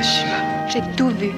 J'ai tout vu,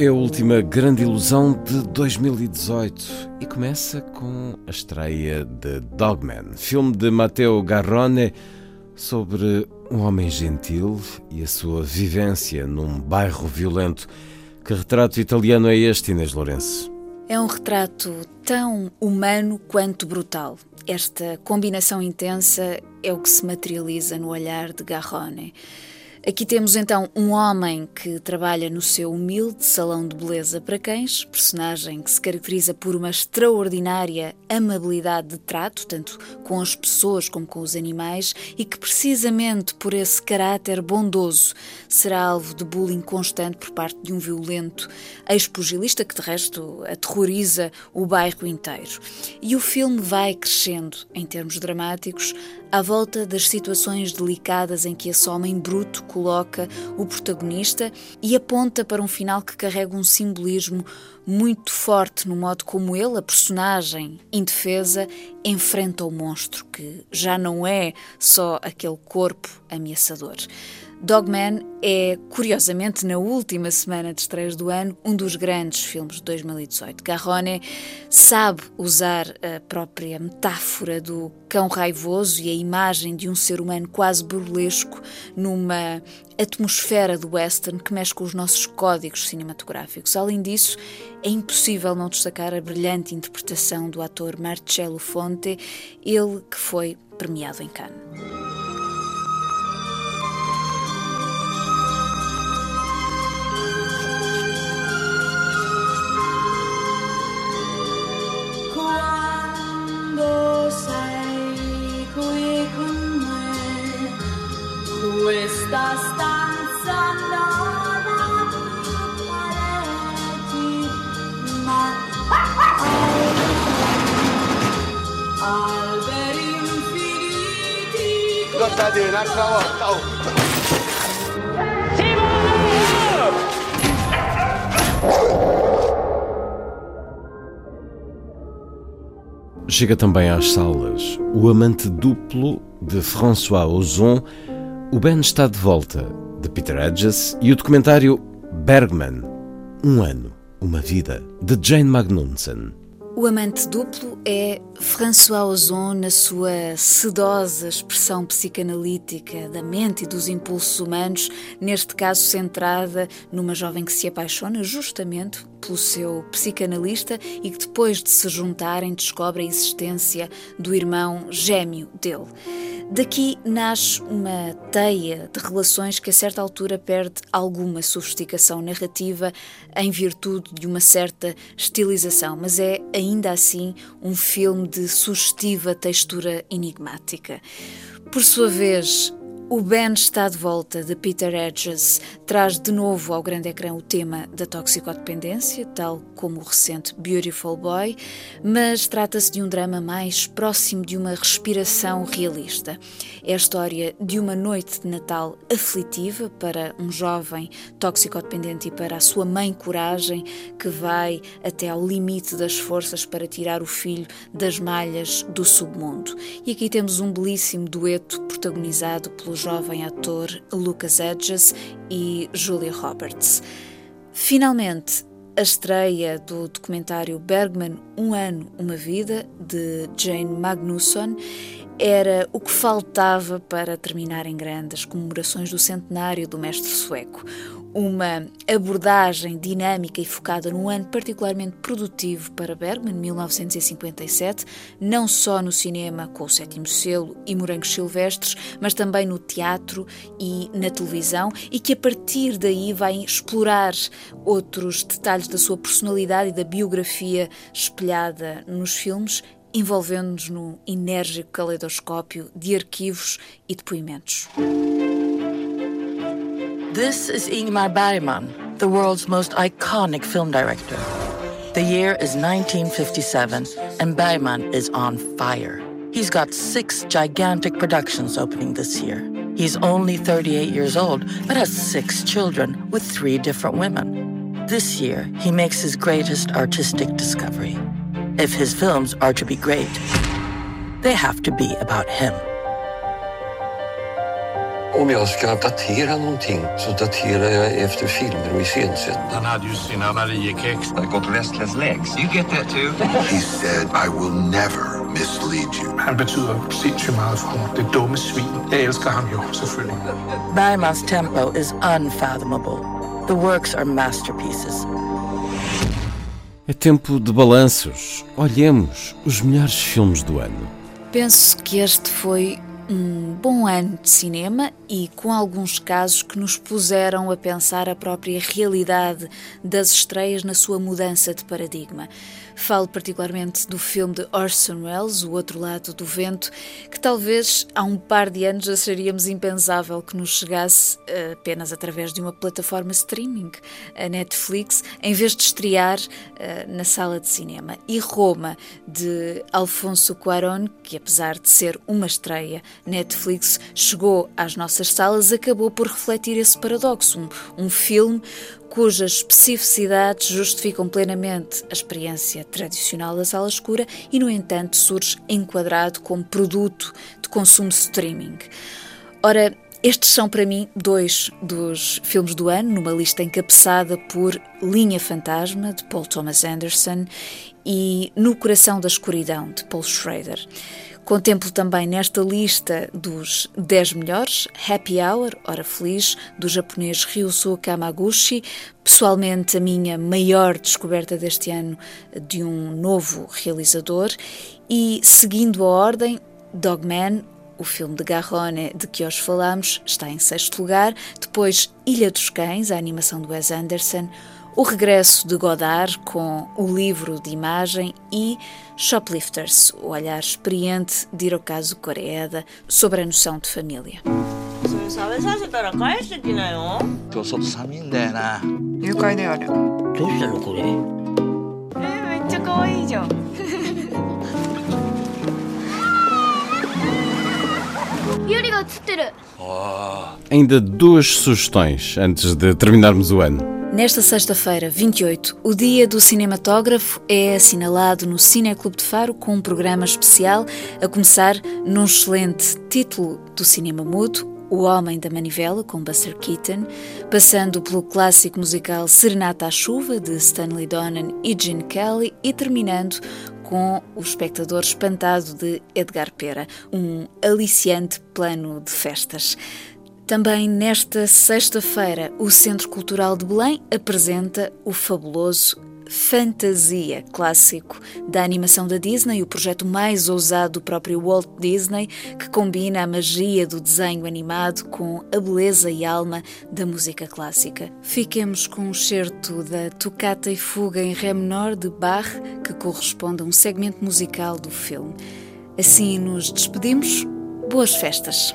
É a última grande ilusão de 2018 e começa com a estreia de Dogman, filme de Matteo Garrone sobre um homem gentil e a sua vivência num bairro violento. Que retrato italiano é este, Inês Lourenço? É um retrato tão humano quanto brutal. Esta combinação intensa é o que se materializa no olhar de Garrone. Aqui temos então um homem que trabalha no seu humilde salão de beleza para cães, personagem que se caracteriza por uma extraordinária amabilidade de trato, tanto com as pessoas como com os animais, e que precisamente por esse caráter bondoso será alvo de bullying constante por parte de um violento ex-pugilista que de resto aterroriza o bairro inteiro. E o filme vai crescendo em termos dramáticos à volta das situações delicadas em que esse homem bruto coloca o protagonista e aponta para um final que carrega um simbolismo muito forte no modo como ele, a personagem indefesa, enfrenta o monstro, que já não é só aquele corpo ameaçador. Dogman é, curiosamente, na última semana de estreias do ano, um dos grandes filmes de 2018. Garrone sabe usar a própria metáfora do cão raivoso e a imagem de um ser humano quase burlesco numa atmosfera do western que mexe com os nossos códigos cinematográficos. Além disso, é impossível não destacar a brilhante interpretação do ator Marcello Fonte, ele que foi premiado em Cannes. Questa stanza non ha pareti, ma alberi infiniti. Guardate un'altra volta, oh. Chega também às salas O Amante Duplo de François Ozon, O Ben está de volta de Peter Hedges e o documentário Bergman, Um Ano, Uma Vida de Jane Magnusson. O amante duplo é François Ozon na sua sedosa expressão psicanalítica da mente e dos impulsos humanos, neste caso centrada numa jovem que se apaixona justamente pelo seu psicanalista e que depois de se juntarem descobre a existência do irmão gêmeo dele. Daqui nasce uma teia de relações que a certa altura perde alguma sofisticação narrativa em virtude de uma certa estilização, mas é ainda assim um filme de sugestiva textura enigmática. Por sua vez, o Ben está de volta de Peter Hedges traz de novo ao grande ecrã o tema da toxicodependência, tal como o recente Beautiful Boy, mas trata-se de um drama mais próximo de uma respiração realista. É a história de uma noite de Natal aflitiva para um jovem toxicodependente e para a sua mãe Coragem, que vai até ao limite das forças para tirar o filho das malhas do submundo. E aqui temos um belíssimo dueto protagonizado pelo jovem ator Lucas Hedges e Julia Roberts. Finalmente, a estreia do documentário Bergman Um Ano, Uma Vida, de Jane Magnusson, era o que faltava para terminar em grande as comemorações do centenário do mestre sueco. Uma abordagem dinâmica e focada num ano particularmente produtivo para Bergman, 1957, não só no cinema com o Sétimo Selo e Morangos Silvestres, mas também no teatro e na televisão, e que a partir daí vai explorar outros detalhes da sua personalidade e da biografia espelhada nos filmes envolvendo-nos num enérgico caleidoscópio de arquivos e depoimentos. This is Ingmar Bergman, the world's most iconic film director. The year is 1957, and Bergman is on fire. He's got six gigantic productions opening this year. He's only 38 years old, but has six children with three different women. This year, he makes his greatest artistic discovery. If his films are to be great, they have to be about him. Om jag ska datera någonting så daterar jag efter filmer och iscensättning. Han hade ju sina Mariekex. I got restless legs. You get that too? He said, I will never mislead you. Han betyder sindssygt meget for mig. Det dumme svin. Jag älskar han ju selvfølgelig. Bergmans tempo is unfathomable. The works are masterpieces. É tempo de balanços. Olhemos os melhores filmes do ano. Penso que este foi um bom ano de cinema e com alguns casos que nos puseram a pensar a própria realidade das estreias na sua mudança de paradigma. Falo particularmente do filme de Orson Welles, O Outro Lado do Vento, que talvez há um par de anos acharíamos impensável que nos chegasse eh, apenas através de uma plataforma streaming, a Netflix, em vez de estrear uh, na sala de cinema. E Roma, de Alfonso Cuarón, que apesar de ser uma estreia Netflix, chegou às nossas salas, acabou por refletir esse paradoxo. Um, um filme cujas especificidades justificam plenamente a experiência tradicional da sala escura e, no entanto, surge enquadrado como produto de consumo streaming. Ora, estes são para mim dois dos filmes do ano, numa lista encabeçada por Linha Fantasma, de Paul Thomas Anderson, e No Coração da Escuridão, de Paul Schrader. Contemplo também nesta lista dos 10 melhores Happy Hour, Hora Feliz, do japonês Ryusuke Kamaguchi, pessoalmente a minha maior descoberta deste ano de um novo realizador, e seguindo a ordem, Dogman, o filme de Garrone de que hoje falamos, está em sexto lugar, depois Ilha dos Cães, a animação do Wes Anderson, o regresso de Godard com o livro de imagem e Shoplifters, o olhar experiente de Hirokazu Koreeda sobre a noção de família. Ainda duas sugestões antes de terminarmos o ano. Nesta sexta-feira, 28, o Dia do Cinematógrafo é assinalado no Cineclube de Faro com um programa especial, a começar num excelente título do cinema mudo, O Homem da Manivela, com Buster Keaton, passando pelo clássico musical Serenata à Chuva, de Stanley Donen e Gene Kelly, e terminando com o espectador espantado de Edgar Pera, um aliciante plano de festas. Também nesta sexta-feira, o Centro Cultural de Belém apresenta o fabuloso Fantasia, clássico da animação da Disney, o projeto mais ousado do próprio Walt Disney, que combina a magia do desenho animado com a beleza e alma da música clássica. Fiquemos com um certo da Toccata e Fuga em Ré menor de Bach, que corresponde a um segmento musical do filme. Assim nos despedimos. Boas festas!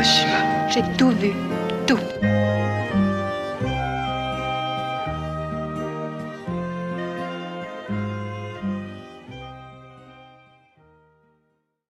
J'ai tout vu. Tout.